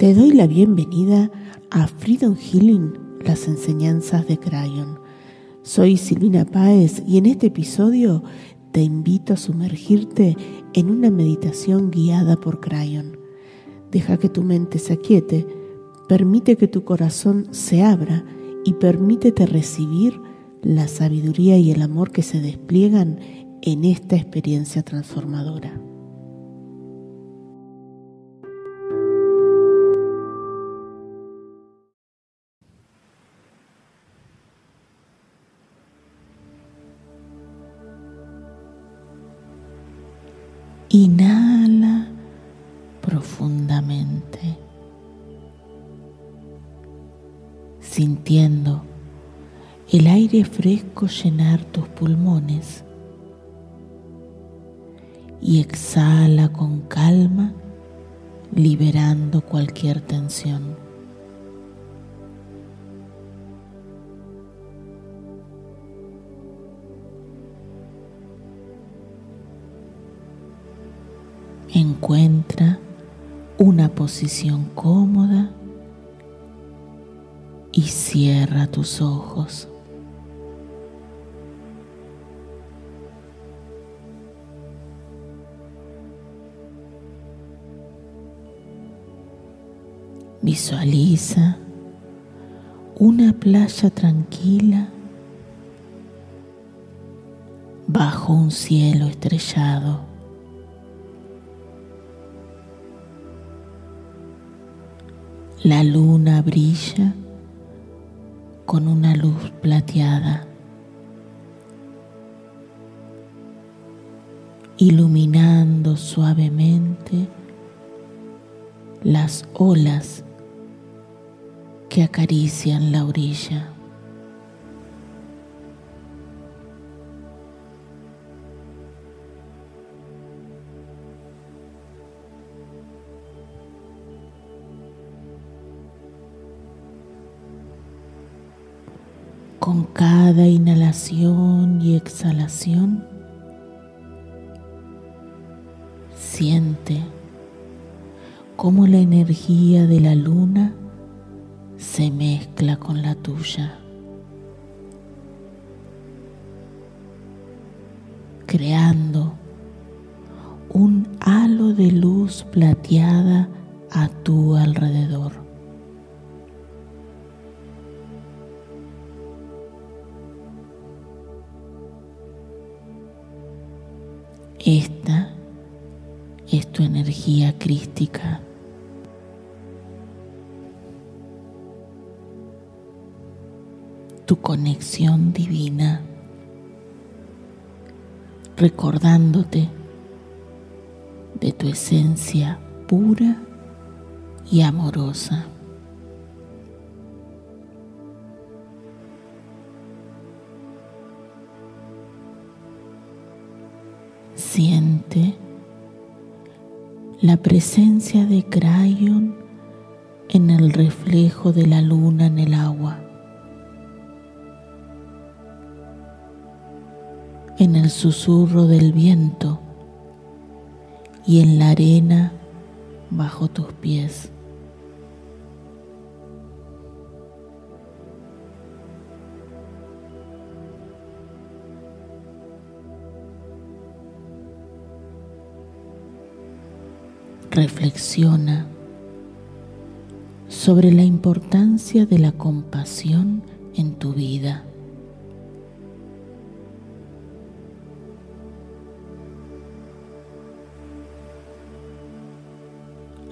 Te doy la bienvenida a Freedom Healing, las enseñanzas de Crayon. Soy Silvina Páez y en este episodio te invito a sumergirte en una meditación guiada por Crayon. Deja que tu mente se aquiete, permite que tu corazón se abra y permítete recibir la sabiduría y el amor que se despliegan en esta experiencia transformadora. Inhala profundamente, sintiendo el aire fresco llenar tus pulmones y exhala con calma, liberando cualquier tensión. Encuentra una posición cómoda y cierra tus ojos. Visualiza una playa tranquila bajo un cielo estrellado. La luna brilla con una luz plateada, iluminando suavemente las olas que acarician la orilla. Con cada inhalación y exhalación, siente cómo la energía de la luna se mezcla con la tuya, creando un halo de luz plateada a tu alrededor. Esta es tu energía crística. tu conexión divina, recordándote de tu esencia pura y amorosa. Siente la presencia de Crayon en el reflejo de la luna en el agua. en el susurro del viento y en la arena bajo tus pies. Reflexiona sobre la importancia de la compasión en tu vida.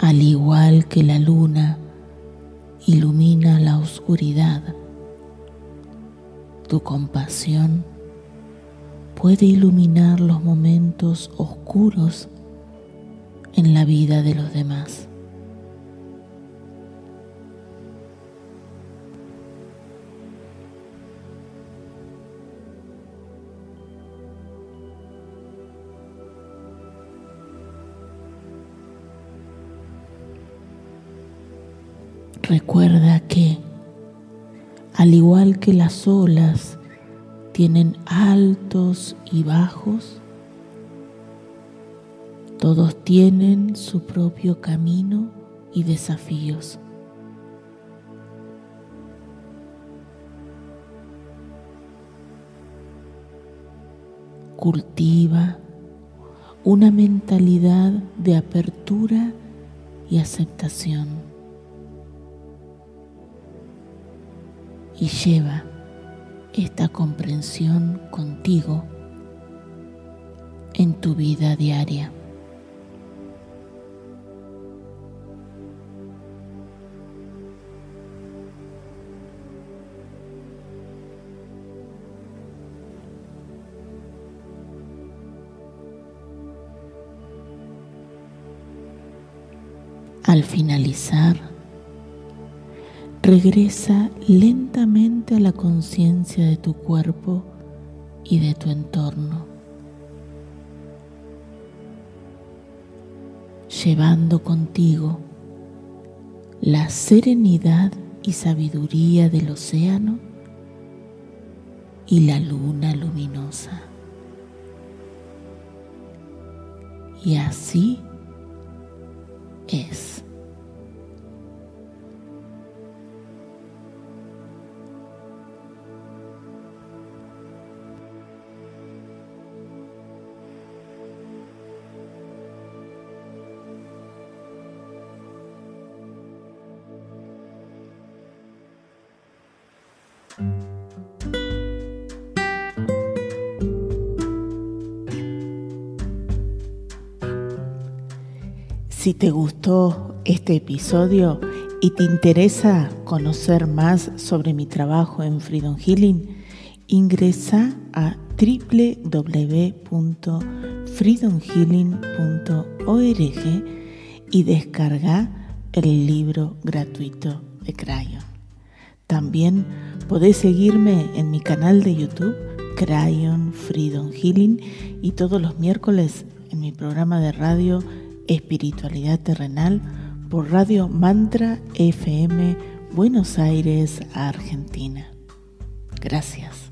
al igual que la luna ilumina la oscuridad, tu compasión puede iluminar los momentos oscuros en la vida de los demás. Recuerda que, al igual que las olas tienen altos y bajos, todos tienen su propio camino y desafíos. Cultiva una mentalidad de apertura y aceptación. Y lleva esta comprensión contigo en tu vida diaria. Al finalizar, regresa lentamente a la conciencia de tu cuerpo y de tu entorno, llevando contigo la serenidad y sabiduría del océano y la luna luminosa. Y así es. Si te gustó este episodio y te interesa conocer más sobre mi trabajo en Freedom Healing, ingresa a www.freedomhealing.org y descarga el libro gratuito de Crayon. También podés seguirme en mi canal de YouTube, Crayon Freedom Healing, y todos los miércoles en mi programa de radio Espiritualidad Terrenal por Radio Mantra FM Buenos Aires, Argentina. Gracias.